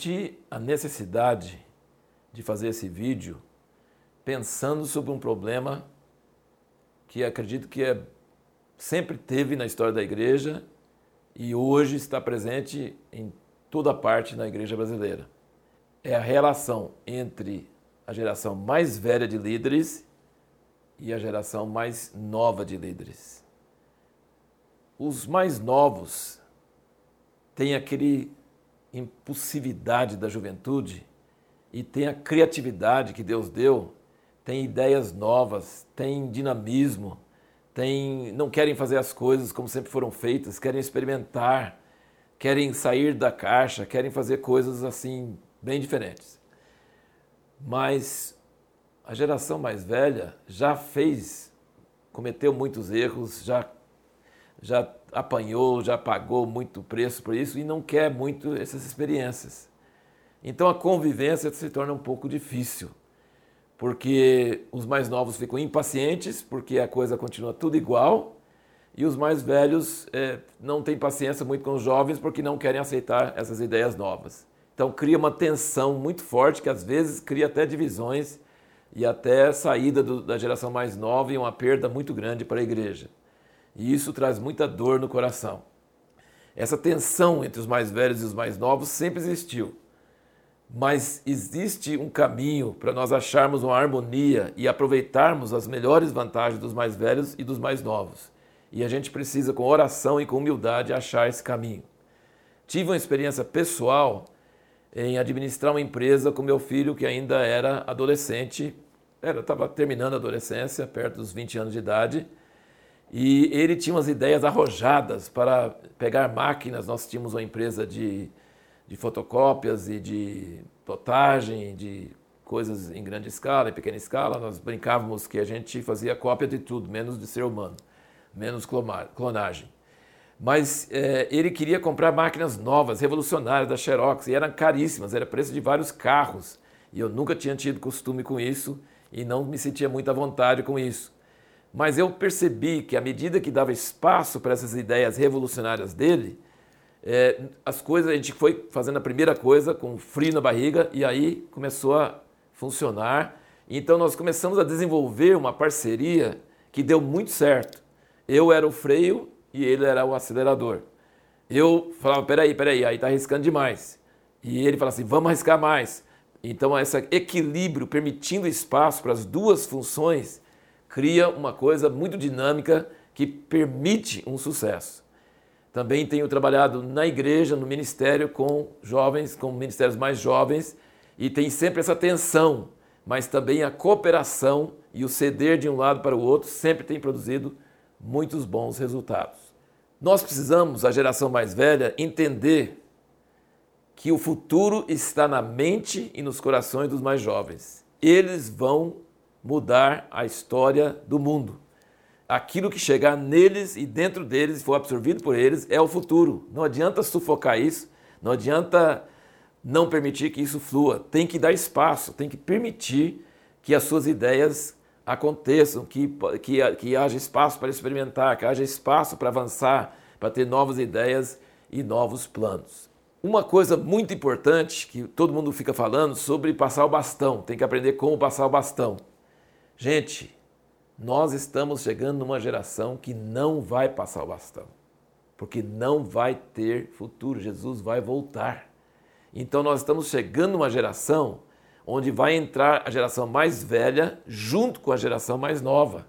senti a necessidade de fazer esse vídeo pensando sobre um problema que acredito que é, sempre teve na história da igreja e hoje está presente em toda parte na igreja brasileira. É a relação entre a geração mais velha de líderes e a geração mais nova de líderes. Os mais novos têm aquele impulsividade da juventude e têm a criatividade que Deus deu, têm ideias novas, têm dinamismo, têm, não querem fazer as coisas como sempre foram feitas, querem experimentar, querem sair da caixa, querem fazer coisas assim bem diferentes. Mas a geração mais velha já fez, cometeu muitos erros, já, já apanhou, já pagou muito preço por isso e não quer muito essas experiências. Então a convivência se torna um pouco difícil, porque os mais novos ficam impacientes, porque a coisa continua tudo igual, e os mais velhos é, não têm paciência muito com os jovens porque não querem aceitar essas ideias novas. Então cria uma tensão muito forte que às vezes cria até divisões e até saída do, da geração mais nova e uma perda muito grande para a igreja. E isso traz muita dor no coração. Essa tensão entre os mais velhos e os mais novos sempre existiu. Mas existe um caminho para nós acharmos uma harmonia e aproveitarmos as melhores vantagens dos mais velhos e dos mais novos. E a gente precisa, com oração e com humildade, achar esse caminho. Tive uma experiência pessoal em administrar uma empresa com meu filho que ainda era adolescente, era estava terminando a adolescência, perto dos 20 anos de idade, e ele tinha umas ideias arrojadas para pegar máquinas. Nós tínhamos uma empresa de, de fotocópias e de plotagem, de coisas em grande escala e pequena escala. Nós brincávamos que a gente fazia cópia de tudo, menos de ser humano, menos clonagem mas é, ele queria comprar máquinas novas, revolucionárias da Xerox, e eram caríssimas, era preço de vários carros. E eu nunca tinha tido costume com isso e não me sentia muita vontade com isso. Mas eu percebi que à medida que dava espaço para essas ideias revolucionárias dele, é, as coisas, a gente foi fazendo a primeira coisa com frio na barriga e aí começou a funcionar. Então nós começamos a desenvolver uma parceria que deu muito certo. Eu era o freio e ele era o acelerador. Eu falava, peraí, peraí, aí está arriscando demais. E ele falava assim, vamos arriscar mais. Então, esse equilíbrio, permitindo espaço para as duas funções, cria uma coisa muito dinâmica que permite um sucesso. Também tenho trabalhado na igreja, no ministério, com jovens, com ministérios mais jovens, e tem sempre essa tensão, mas também a cooperação e o ceder de um lado para o outro sempre tem produzido muitos bons resultados. Nós precisamos, a geração mais velha, entender que o futuro está na mente e nos corações dos mais jovens. Eles vão mudar a história do mundo. Aquilo que chegar neles e dentro deles e for absorvido por eles é o futuro. Não adianta sufocar isso, não adianta não permitir que isso flua. Tem que dar espaço, tem que permitir que as suas ideias aconteçam, que, que, que haja espaço para experimentar, que haja espaço para avançar, para ter novas ideias e novos planos. Uma coisa muito importante que todo mundo fica falando sobre passar o bastão, tem que aprender como passar o bastão. Gente, nós estamos chegando numa geração que não vai passar o bastão, porque não vai ter futuro, Jesus vai voltar. Então nós estamos chegando numa geração onde vai entrar a geração mais velha junto com a geração mais nova.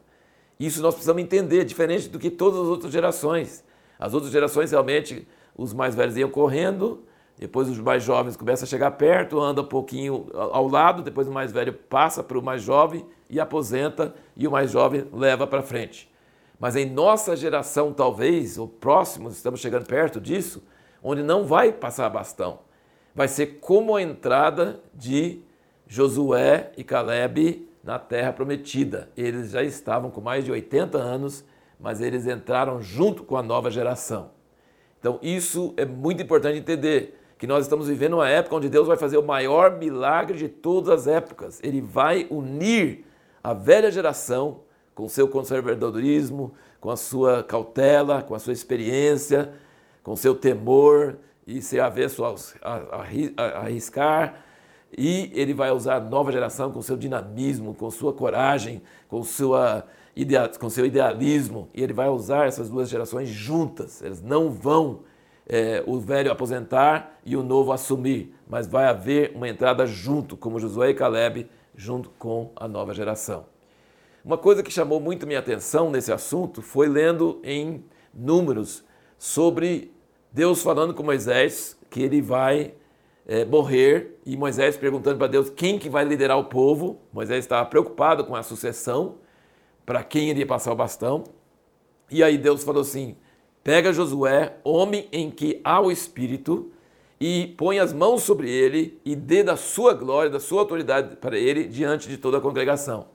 Isso nós precisamos entender, diferente do que todas as outras gerações. As outras gerações realmente, os mais velhos iam correndo, depois os mais jovens começam a chegar perto, anda um pouquinho ao lado, depois o mais velho passa para o mais jovem e aposenta, e o mais jovem leva para frente. Mas em nossa geração, talvez, ou próximos, estamos chegando perto disso, onde não vai passar bastão. Vai ser como a entrada de Josué e Caleb na terra prometida. Eles já estavam com mais de 80 anos, mas eles entraram junto com a nova geração. Então, isso é muito importante entender que nós estamos vivendo uma época onde Deus vai fazer o maior milagre de todas as épocas. Ele vai unir a velha geração com seu conservadorismo, com a sua cautela, com a sua experiência, com seu temor e ser avesso a, a, a arriscar, e ele vai usar a nova geração com seu dinamismo, com sua coragem, com, sua idea, com seu idealismo, e ele vai usar essas duas gerações juntas. Eles não vão é, o velho aposentar e o novo assumir, mas vai haver uma entrada junto, como Josué e Caleb, junto com a nova geração. Uma coisa que chamou muito minha atenção nesse assunto foi lendo em Números sobre Deus falando com Moisés que ele vai é, morrer e Moisés perguntando para Deus quem que vai liderar o povo. Moisés estava preocupado com a sucessão, para quem iria passar o bastão. E aí Deus falou assim: pega Josué, homem em que há o Espírito, e põe as mãos sobre ele e dê da sua glória, da sua autoridade para ele diante de toda a congregação.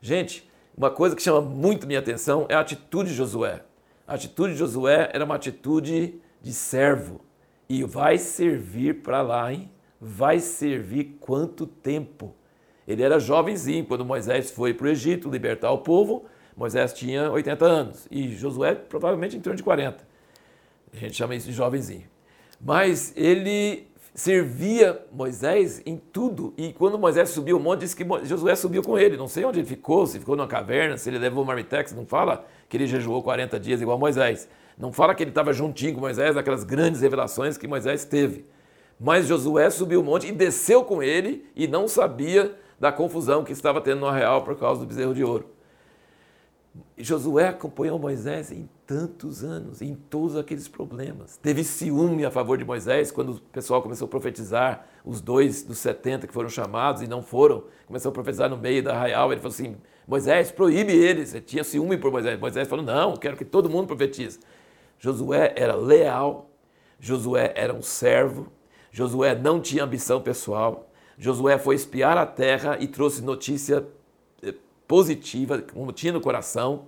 Gente, uma coisa que chama muito minha atenção é a atitude de Josué. A atitude de Josué era uma atitude de servo. E vai servir para lá, hein? Vai servir quanto tempo? Ele era jovenzinho quando Moisés foi para o Egito libertar o povo. Moisés tinha 80 anos e Josué provavelmente em torno de 40. A gente chama isso de jovenzinho. Mas ele servia Moisés em tudo. E quando Moisés subiu o monte, disse que Josué subiu com ele. Não sei onde ele ficou, se ficou numa caverna, se ele levou marmitex, não fala que ele jejuou 40 dias igual Moisés. Não fala que ele estava juntinho com Moisés, aquelas grandes revelações que Moisés teve. Mas Josué subiu o monte e desceu com ele e não sabia da confusão que estava tendo no arreal por causa do bezerro de ouro. Josué acompanhou Moisés em tantos anos, em todos aqueles problemas. Teve ciúme a favor de Moisés quando o pessoal começou a profetizar, os dois dos 70 que foram chamados e não foram, começou a profetizar no meio da arraial. Ele falou assim: Moisés, proíbe eles. Ele tinha ciúme por Moisés. Moisés falou: Não, quero que todo mundo profetize. Josué era leal, Josué era um servo, Josué não tinha ambição pessoal. Josué foi espiar a terra e trouxe notícia positiva, como tinha no coração.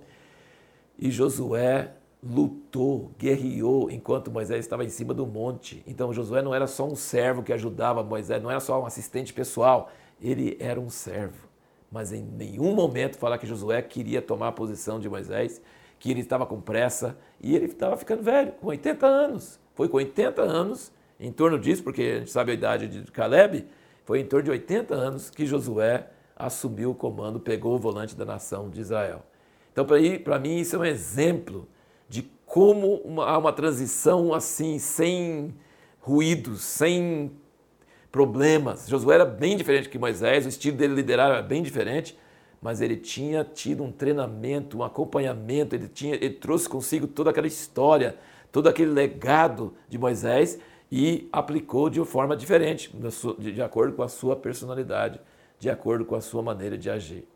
E Josué lutou, guerreou enquanto Moisés estava em cima do monte. Então Josué não era só um servo que ajudava Moisés, não era só um assistente pessoal, ele era um servo. Mas em nenhum momento falar que Josué queria tomar a posição de Moisés, que ele estava com pressa e ele estava ficando velho, com 80 anos. Foi com 80 anos, em torno disso, porque a gente sabe a idade de Caleb, foi em torno de 80 anos que Josué assumiu o comando, pegou o volante da nação de Israel. Então, para mim, isso é um exemplo de como uma, há uma transição assim, sem ruídos, sem problemas. Josué era bem diferente que Moisés, o estilo dele liderar era bem diferente, mas ele tinha tido um treinamento, um acompanhamento, ele, tinha, ele trouxe consigo toda aquela história, todo aquele legado de Moisés e aplicou de uma forma diferente, de acordo com a sua personalidade de acordo com a sua maneira de agir.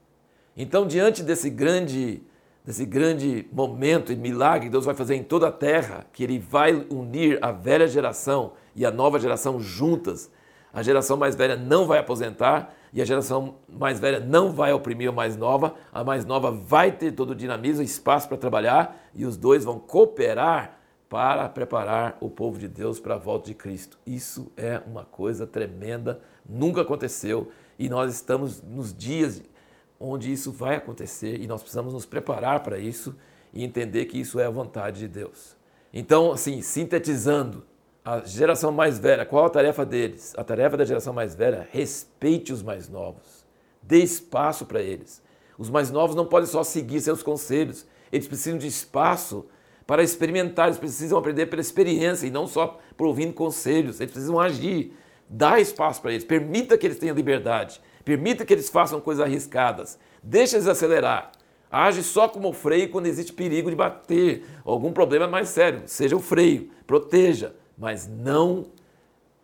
Então, diante desse grande, desse grande momento e milagre que Deus vai fazer em toda a terra, que Ele vai unir a velha geração e a nova geração juntas, a geração mais velha não vai aposentar e a geração mais velha não vai oprimir a mais nova, a mais nova vai ter todo o dinamismo, espaço para trabalhar e os dois vão cooperar para preparar o povo de Deus para a volta de Cristo. Isso é uma coisa tremenda, nunca aconteceu e nós estamos nos dias onde isso vai acontecer e nós precisamos nos preparar para isso e entender que isso é a vontade de Deus. Então, assim, sintetizando, a geração mais velha, qual a tarefa deles? A tarefa da geração mais velha, respeite os mais novos. Dê espaço para eles. Os mais novos não podem só seguir seus conselhos, eles precisam de espaço para experimentar, eles precisam aprender pela experiência e não só por ouvindo conselhos, eles precisam agir, Dá espaço para eles, permita que eles tenham liberdade, permita que eles façam coisas arriscadas, deixa eles acelerar. Age só como freio quando existe perigo de bater, algum problema mais sério. Seja o freio, proteja, mas não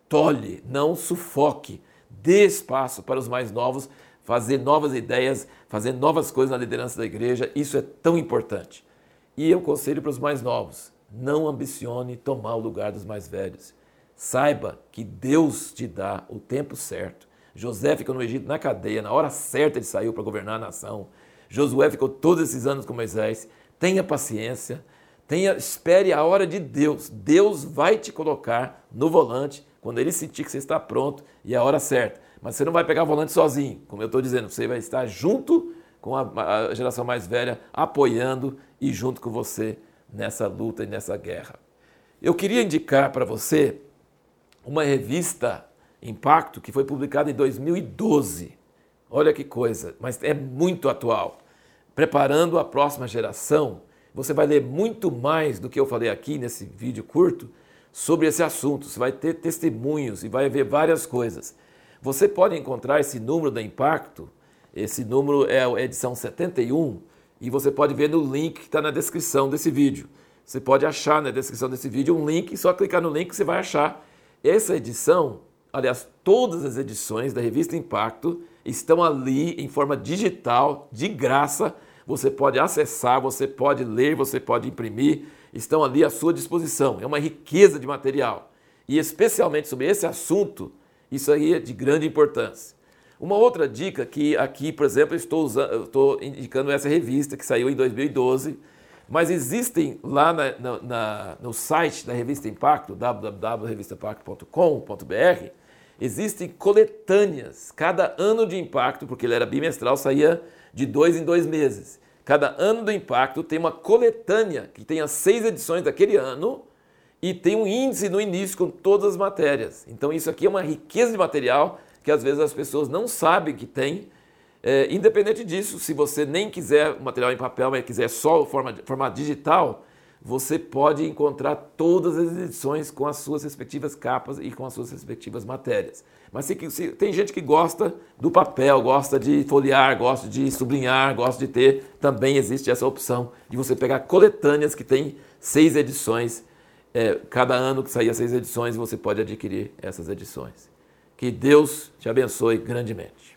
tolhe, não sufoque. Dê espaço para os mais novos fazer novas ideias, fazer novas coisas na liderança da igreja. Isso é tão importante. E eu conselho para os mais novos: não ambicione tomar o lugar dos mais velhos. Saiba que Deus te dá o tempo certo. José ficou no Egito na cadeia, na hora certa ele saiu para governar a nação. Josué ficou todos esses anos com Moisés. Tenha paciência, tenha, espere a hora de Deus. Deus vai te colocar no volante quando ele sentir que você está pronto e é a hora certa. Mas você não vai pegar o volante sozinho, como eu estou dizendo, você vai estar junto com a, a geração mais velha, apoiando e junto com você nessa luta e nessa guerra. Eu queria indicar para você uma revista Impacto que foi publicada em 2012. Olha que coisa, mas é muito atual. Preparando a próxima geração, você vai ler muito mais do que eu falei aqui nesse vídeo curto sobre esse assunto. Você vai ter testemunhos e vai ver várias coisas. Você pode encontrar esse número da Impacto, esse número é a edição 71, e você pode ver no link que está na descrição desse vídeo. Você pode achar na descrição desse vídeo um link, só clicar no link você vai achar. Essa edição, aliás, todas as edições da revista Impacto estão ali em forma digital, de graça. Você pode acessar, você pode ler, você pode imprimir, estão ali à sua disposição. É uma riqueza de material. E especialmente sobre esse assunto, isso aí é de grande importância. Uma outra dica que aqui, por exemplo, estou, usando, estou indicando essa revista que saiu em 2012, mas existem lá na, na, na, no site da Revista Impacto, www.revistaimpacto.com.br, existem coletâneas. Cada ano de impacto, porque ele era bimestral, saía de dois em dois meses. Cada ano do impacto tem uma coletânea que tem as seis edições daquele ano e tem um índice no início com todas as matérias. Então isso aqui é uma riqueza de material que às vezes as pessoas não sabem que tem. É, independente disso, se você nem quiser o material em papel, mas quiser só o formato, formato digital, você pode encontrar todas as edições com as suas respectivas capas e com as suas respectivas matérias. Mas se, se, tem gente que gosta do papel, gosta de folhear, gosta de sublinhar, gosta de ter, também existe essa opção de você pegar coletâneas que tem seis edições. É, cada ano que sair seis edições, você pode adquirir essas edições. Que Deus te abençoe grandemente.